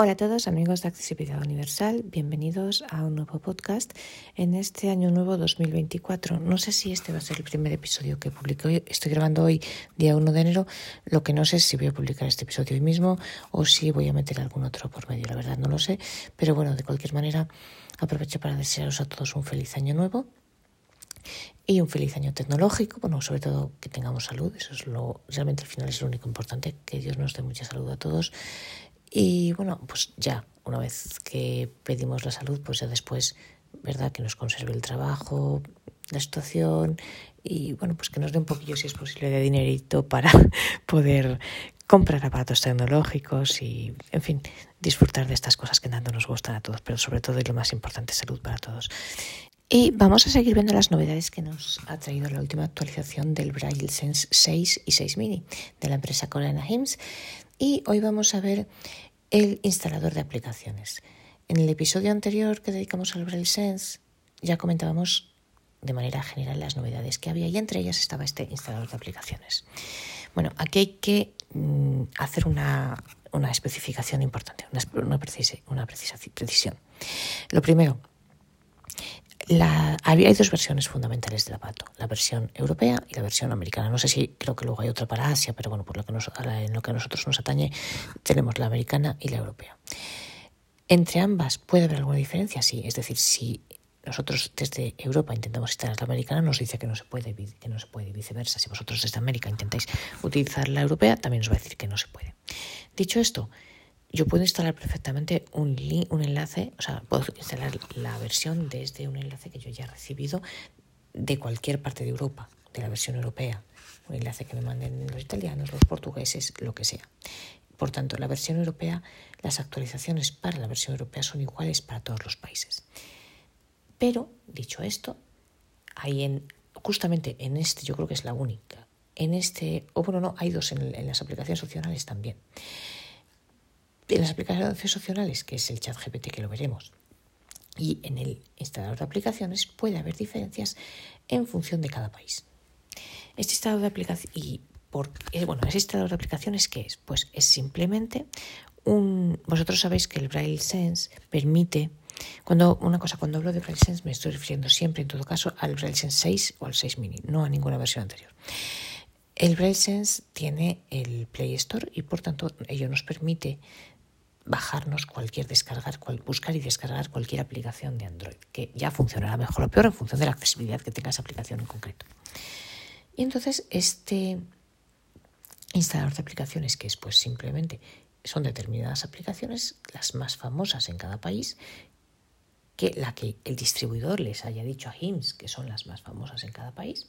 Hola a todos amigos de Accesibilidad Universal, bienvenidos a un nuevo podcast en este año nuevo 2024. No sé si este va a ser el primer episodio que publico hoy, estoy grabando hoy día 1 de enero, lo que no sé es si voy a publicar este episodio hoy mismo o si voy a meter algún otro por medio, la verdad no lo sé, pero bueno, de cualquier manera aprovecho para desearos a todos un feliz año nuevo y un feliz año tecnológico, bueno, sobre todo que tengamos salud, eso es lo realmente al final es lo único importante, que Dios nos dé mucha salud a todos y bueno, pues ya, una vez que pedimos la salud, pues ya después, ¿verdad? Que nos conserve el trabajo, la situación y bueno, pues que nos dé un poquillo, si es posible, de dinerito para poder comprar aparatos tecnológicos y, en fin, disfrutar de estas cosas que tanto nos gustan a todos, pero sobre todo y lo más importante, salud para todos. Y vamos a seguir viendo las novedades que nos ha traído la última actualización del Braille Sense 6 y 6 Mini de la empresa coreana HIMS. Y hoy vamos a ver el instalador de aplicaciones. En el episodio anterior que dedicamos al Braille Sense ya comentábamos de manera general las novedades que había y entre ellas estaba este instalador de aplicaciones. Bueno, aquí hay que mm, hacer una, una, especificación importante, una, una, una precisión. Lo primero, la, hay dos versiones fundamentales del aparato, la versión europea y la versión americana. No sé si creo que luego hay otra para Asia, pero bueno, por lo que en lo que a nosotros nos atañe, tenemos la americana y la europea. Entre ambas puede haber alguna diferencia, sí. Es decir, si nosotros desde Europa intentamos instalar la americana, nos dice que no se puede, que no se puede y viceversa. Si vosotros desde América intentáis utilizar la europea, también os va a decir que no se puede. Dicho esto, yo puedo instalar perfectamente un, un enlace, o sea, puedo instalar la versión desde un enlace que yo ya he recibido de cualquier parte de Europa, de la versión europea, un enlace que me manden los italianos, los portugueses, lo que sea. Por tanto, la versión europea, las actualizaciones para la versión europea son iguales para todos los países. Pero, dicho esto, hay en, justamente en este, yo creo que es la única, en este, o bueno, no, hay dos en las aplicaciones opcionales también en las aplicaciones opcionales, que es el chat GPT que lo veremos, y en el instalador de aplicaciones puede haber diferencias en función de cada país. Este instalador de aplicaciones, y eh, bueno, ese instalador de aplicaciones, ¿qué es? Pues es simplemente un, vosotros sabéis que el Braille Sense permite, cuando, una cosa, cuando hablo de Braille Sense me estoy refiriendo siempre, en todo caso, al Braille Sense 6 o al 6 mini, no a ninguna versión anterior. El Braille Sense tiene el Play Store y por tanto ello nos permite bajarnos cualquier descargar, buscar y descargar cualquier aplicación de Android, que ya funcionará mejor o peor en función de la accesibilidad que tenga esa aplicación en concreto. Y entonces este instalador de aplicaciones, que es pues simplemente son determinadas aplicaciones, las más famosas en cada país, que la que el distribuidor les haya dicho a HIMS que son las más famosas en cada país,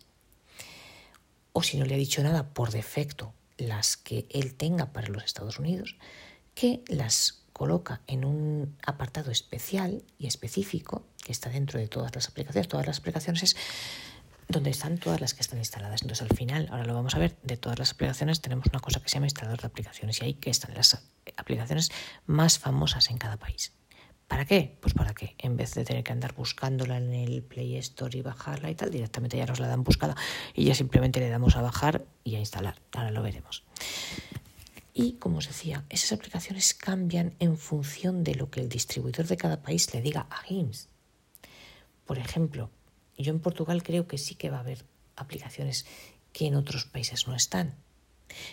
o si no le ha dicho nada por defecto, las que él tenga para los Estados Unidos, que las coloca en un apartado especial y específico que está dentro de todas las aplicaciones. Todas las aplicaciones es donde están todas las que están instaladas. Entonces al final, ahora lo vamos a ver, de todas las aplicaciones tenemos una cosa que se llama instalador de aplicaciones y ahí que están las aplicaciones más famosas en cada país. ¿Para qué? Pues para que en vez de tener que andar buscándola en el Play Store y bajarla y tal, directamente ya nos la dan buscada y ya simplemente le damos a bajar y a instalar. Ahora lo veremos. Y, como os decía, esas aplicaciones cambian en función de lo que el distribuidor de cada país le diga a GIMS. Por ejemplo, yo en Portugal creo que sí que va a haber aplicaciones que en otros países no están.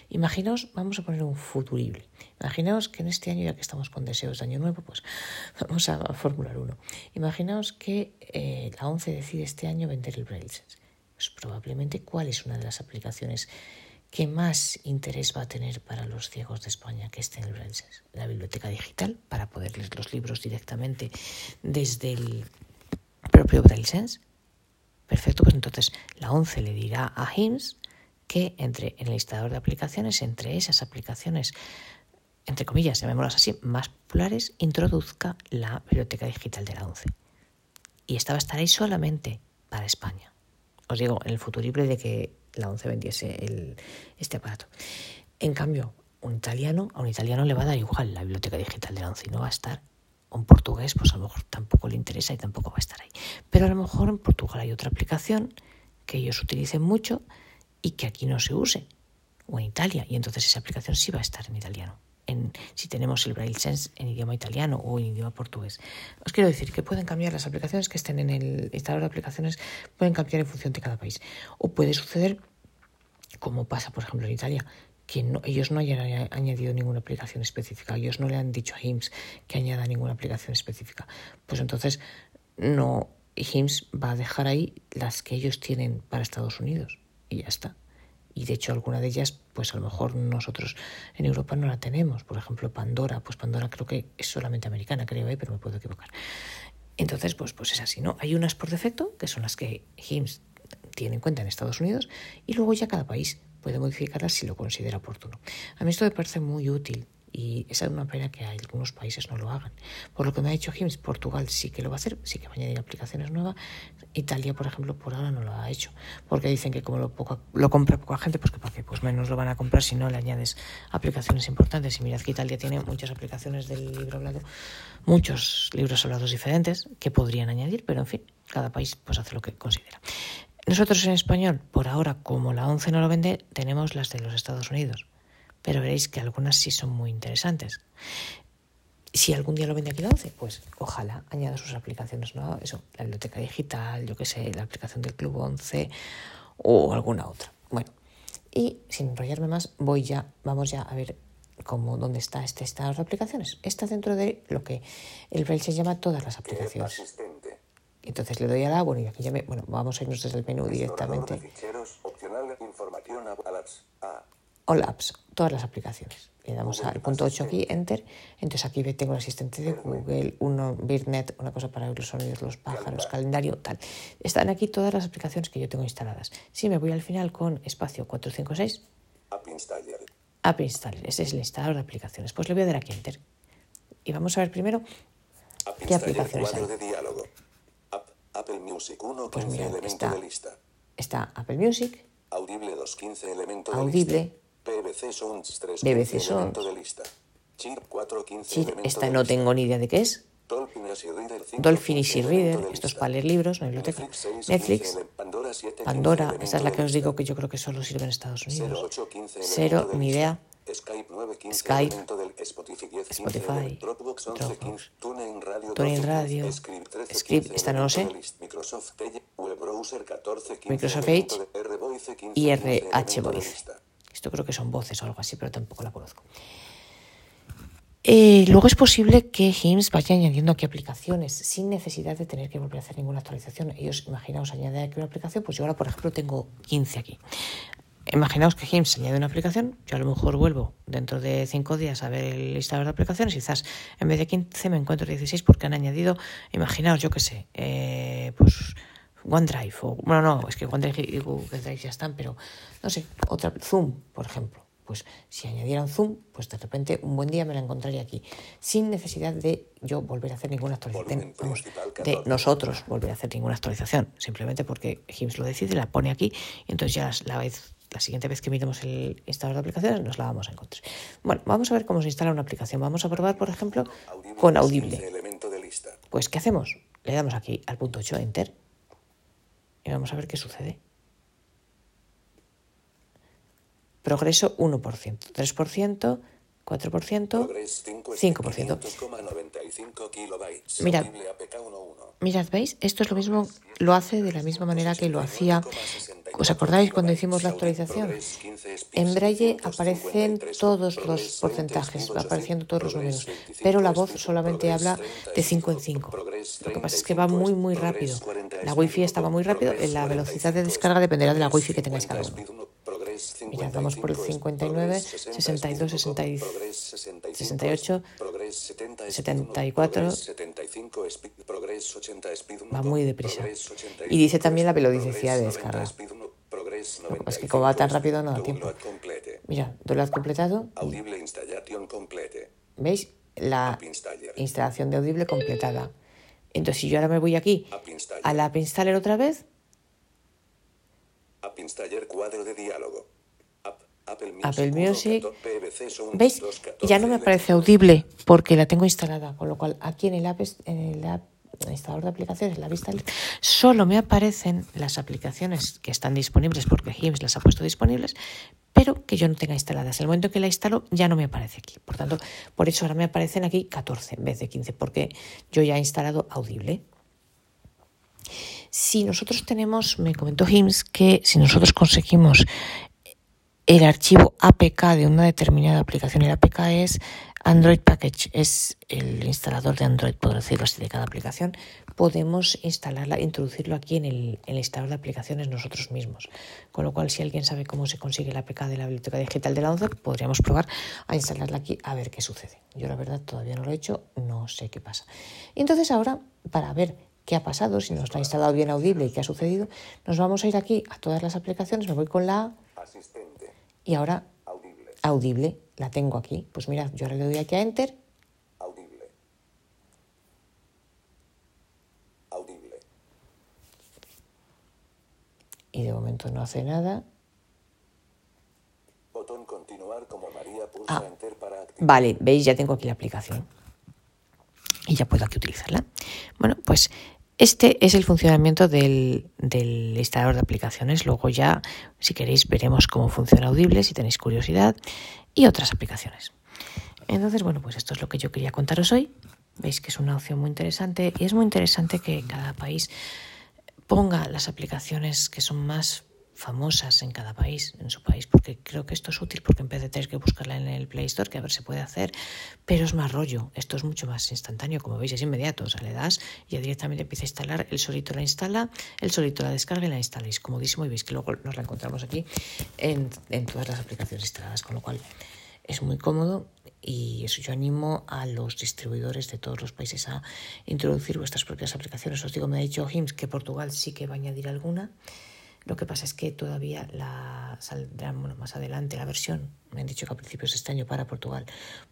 Imaginaos, vamos a poner un futurible. Imaginaos que en este año, ya que estamos con deseos de año nuevo, pues vamos a formular uno. Imaginaos que eh, la ONCE decide este año vender el Braille Pues probablemente cuál es una de las aplicaciones ¿Qué más interés va a tener para los ciegos de España que esté en el Braille La biblioteca digital, para poder leer los libros directamente desde el propio Braille Sense. Perfecto, pues entonces la ONCE le dirá a HIMS que entre en el instalador de aplicaciones, entre esas aplicaciones, entre comillas, llamémoslas así, más populares, introduzca la biblioteca digital de la ONCE. Y esta va a estar ahí solamente para España. Os digo, en el futurible de que la ONCE vendiese el, este aparato. En cambio, un italiano, a un italiano le va a dar igual la biblioteca digital de la ONCE y no va a estar. Un portugués, pues a lo mejor tampoco le interesa y tampoco va a estar ahí. Pero a lo mejor en Portugal hay otra aplicación que ellos utilicen mucho y que aquí no se use. O en Italia, y entonces esa aplicación sí va a estar en italiano. En, si tenemos el Braille Sense en idioma italiano o en idioma portugués. Os quiero decir que pueden cambiar las aplicaciones que estén en el instalador de aplicaciones, pueden cambiar en función de cada país. O puede suceder, como pasa por ejemplo en Italia, que ellos no hayan añadido ninguna aplicación específica, ellos no le han dicho a HIMS que añada ninguna aplicación específica. Pues entonces no HIMS va a dejar ahí las que ellos tienen para Estados Unidos y ya está. Y de hecho alguna de ellas, pues a lo mejor nosotros en Europa no la tenemos. Por ejemplo, Pandora, pues Pandora creo que es solamente americana, creo, ¿eh? pero me puedo equivocar. Entonces, pues, pues es así, ¿no? Hay unas por defecto, que son las que HIMS tiene en cuenta en Estados Unidos, y luego ya cada país puede modificarlas si lo considera oportuno. A mí esto me parece muy útil y es una pena que algunos países no lo hagan. Por lo que me ha dicho Hims, Portugal sí que lo va a hacer, sí que va a añadir aplicaciones nuevas. Italia, por ejemplo, por ahora no lo ha hecho, porque dicen que como lo, lo compra poca gente, pues que para qué, pues menos lo van a comprar si no le añades aplicaciones importantes. Y mirad que Italia tiene muchas aplicaciones del libro hablado, muchos libros hablados diferentes que podrían añadir, pero en fin, cada país pues hace lo que considera. Nosotros en español, por ahora, como la 11 no lo vende, tenemos las de los Estados Unidos pero veréis que algunas sí son muy interesantes. Si algún día lo vende aquí la 11, pues ojalá añada sus aplicaciones, ¿no? Eso, la biblioteca digital, yo qué sé, la aplicación del Club 11 o alguna otra. Bueno, y sin enrollarme más, voy ya, vamos ya a ver cómo, dónde está este estado de aplicaciones. Está dentro de lo que el Braille se llama todas las aplicaciones. Entonces le doy a la, bueno, y aquí ya me, bueno, vamos a irnos desde el menú directamente. All Apps, todas las aplicaciones. Le damos al punto 8 aquí, Enter. Entonces aquí tengo el asistente de Google, uno, Birnet, una cosa para oír los sonidos de los pájaros, calendario, tal. Están aquí todas las aplicaciones que yo tengo instaladas. Si me voy al final con espacio 456, App Installer. App Installer, ese es el instalador de aplicaciones. Pues le voy a dar aquí Enter. Y vamos a ver primero qué aplicaciones hay. Apple Music 1, pues mira, está, está Apple Music, Audible 215 elemento Audible, BBC Sounds 3 BBC Sounds. De lista. Chip 415 esta no tengo ni idea de qué es. Dolphin Easy Reader, estos para leer libros, una biblioteca. Netflix, Pandora, esta es la que os digo que yo creo que solo sirve en Estados Unidos. Cero, ni idea. Skype, Spotify, Dropbox, TuneIn Radio, Script, esta no lo sé, Microsoft Edge y RH Voice. Esto creo que son voces o algo así, pero tampoco la conozco. Eh, luego es posible que HIMS vaya añadiendo aquí aplicaciones sin necesidad de tener que volver a hacer ninguna actualización. Ellos, imaginaos, añadir aquí una aplicación, pues yo ahora, por ejemplo, tengo 15 aquí. Imaginaos que HIMS añade una aplicación, yo a lo mejor vuelvo dentro de 5 días a ver el listado de aplicaciones, quizás en vez de 15 me encuentro 16 porque han añadido, imaginaos, yo qué sé, eh, pues OneDrive, o, bueno, no, es que OneDrive y Google Drive ya están, pero no sé, otra, Zoom, por ejemplo. Pues si añadieran Zoom, pues de repente un buen día me la encontraría aquí, sin necesidad de yo volver a hacer ninguna actualización, de nosotros volver a hacer ninguna actualización, simplemente porque HIMS lo decide, la pone aquí, y entonces ya la vez la siguiente vez que miremos el instalador de aplicaciones nos la vamos a encontrar. Bueno, vamos a ver cómo se instala una aplicación. Vamos a probar, por ejemplo, con Audible. Pues, ¿qué hacemos? Le damos aquí al punto 8, Enter, y vamos a ver qué sucede. Progreso 1%, 3%, 4%, 5%. Mirad, mirad, ¿veis? Esto es lo mismo, lo hace de la misma manera que lo hacía ¿Os acordáis cuando hicimos la actualización? En Braille aparecen todos los porcentajes, va apareciendo todos los números, pero la voz solamente habla de 5 en 5. Lo que pasa es que va muy, muy rápido. La wifi estaba muy rápido, la velocidad de descarga dependerá de la wifi que tengáis cada uno. Mirad, vamos por el 59, 62, 68, 74. Va muy deprisa. Y dice también la velocidad de descarga. Es que como va tan rápido no da tiempo. Mira, download completado. ¿Veis? La instalación de Audible completada. Entonces, si yo ahora me voy aquí a la App Installer otra vez. Cuadro de diálogo. Apple Music. ¿Veis? Ya no me aparece audible porque la tengo instalada, con lo cual aquí en el App, en el app instalador de aplicaciones, la vista, solo me aparecen las aplicaciones que están disponibles porque HIMS las ha puesto disponibles, pero que yo no tenga instaladas. El momento que la instalo ya no me aparece aquí. Por tanto, por eso ahora me aparecen aquí 14 en vez de 15, porque yo ya he instalado Audible. Si nosotros tenemos, me comentó HIMS, que si nosotros conseguimos el archivo APK de una determinada aplicación, el APK es Android Package es el instalador de Android, por decirlo así, de cada aplicación. Podemos instalarla, introducirlo aquí en el, instalador de aplicaciones nosotros mismos. Con lo cual, si alguien sabe cómo se consigue la APK de la biblioteca digital de la 11, podríamos probar a instalarla aquí a ver qué sucede. Yo, la verdad, todavía no lo he hecho, no sé qué pasa. Y entonces, ahora, para ver qué ha pasado, si nos ha instalado bien audible y qué ha sucedido, nos vamos a ir aquí a todas las aplicaciones. Me voy con la. Asistente. Y ahora, audible. audible la tengo aquí. Pues mira, yo ahora le doy aquí a Enter. Audible. Audible. Y de momento no hace nada. Botón continuar como María pulsa ah, Enter para activar. Vale, veis, ya tengo aquí la aplicación. Y ya puedo aquí utilizarla. Bueno, pues este es el funcionamiento del, del, instalador de aplicaciones. Luego ya, si queréis, veremos cómo funciona Audible, si tenéis curiosidad y otras aplicaciones. Entonces, bueno, pues esto es lo que yo quería contaros hoy. Veis que es una opción muy interesante y es muy interesante que cada país ponga las aplicaciones que son más famosas en cada país, en su país, porque creo que esto es útil porque en vez de tener que buscarla en el Play Store, que a ver se puede hacer, pero es más rollo, esto es mucho más instantáneo, como veis es inmediato, o sea, le das y ya directamente empieza a instalar, el solito la instala, el solito la descarga y la instala, es comodísimo y veis que luego nos la encontramos aquí en, en todas las aplicaciones instaladas, con lo cual es muy cómodo y eso yo animo a los distribuidores de todos los países a introducir vuestras propias aplicaciones. Os digo, me ha dicho Hims que Portugal sí que va a añadir alguna. Lo que pasa es que todavía saldrá más adelante la versión, me han dicho que a principios de este año para Portugal,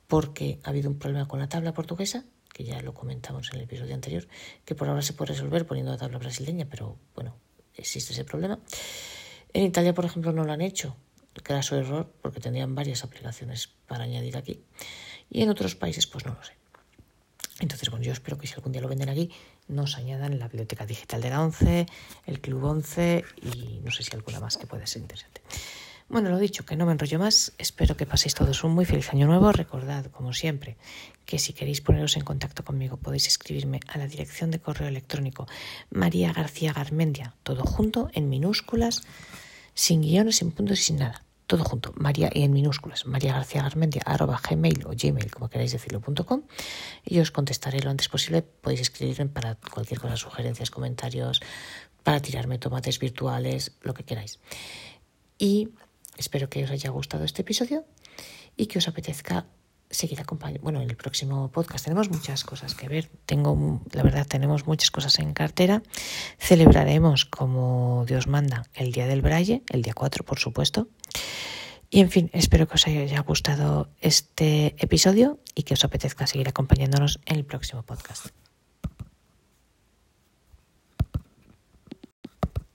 porque ha habido un problema con la tabla portuguesa, que ya lo comentamos en el episodio anterior, que por ahora se puede resolver poniendo la tabla brasileña, pero bueno, existe ese problema. En Italia, por ejemplo, no lo han hecho, su error, porque tendrían varias aplicaciones para añadir aquí. Y en otros países, pues no lo sé. Entonces, bueno, yo espero que si algún día lo venden aquí, nos añadan la biblioteca digital de la 11, el Club 11 y no sé si alguna más que puede ser interesante. Bueno, lo dicho, que no me enrollo más. Espero que paséis todos un muy feliz año nuevo. Recordad, como siempre, que si queréis poneros en contacto conmigo podéis escribirme a la dirección de correo electrónico María García Garmendia, todo junto, en minúsculas, sin guiones, sin puntos y sin nada todo junto, María y en minúsculas, María García Garmendia, arroba gmail o gmail, como queráis decirlo.com, y os contestaré lo antes posible. Podéis escribirme para cualquier cosa, sugerencias, comentarios, para tirarme tomates virtuales, lo que queráis. Y espero que os haya gustado este episodio y que os apetezca seguir acompañando. Bueno, en el próximo podcast tenemos muchas cosas que ver. Tengo, la verdad, tenemos muchas cosas en cartera. Celebraremos, como Dios manda, el Día del Braille, el día 4, por supuesto. Y en fin, espero que os haya gustado este episodio y que os apetezca seguir acompañándonos en el próximo podcast.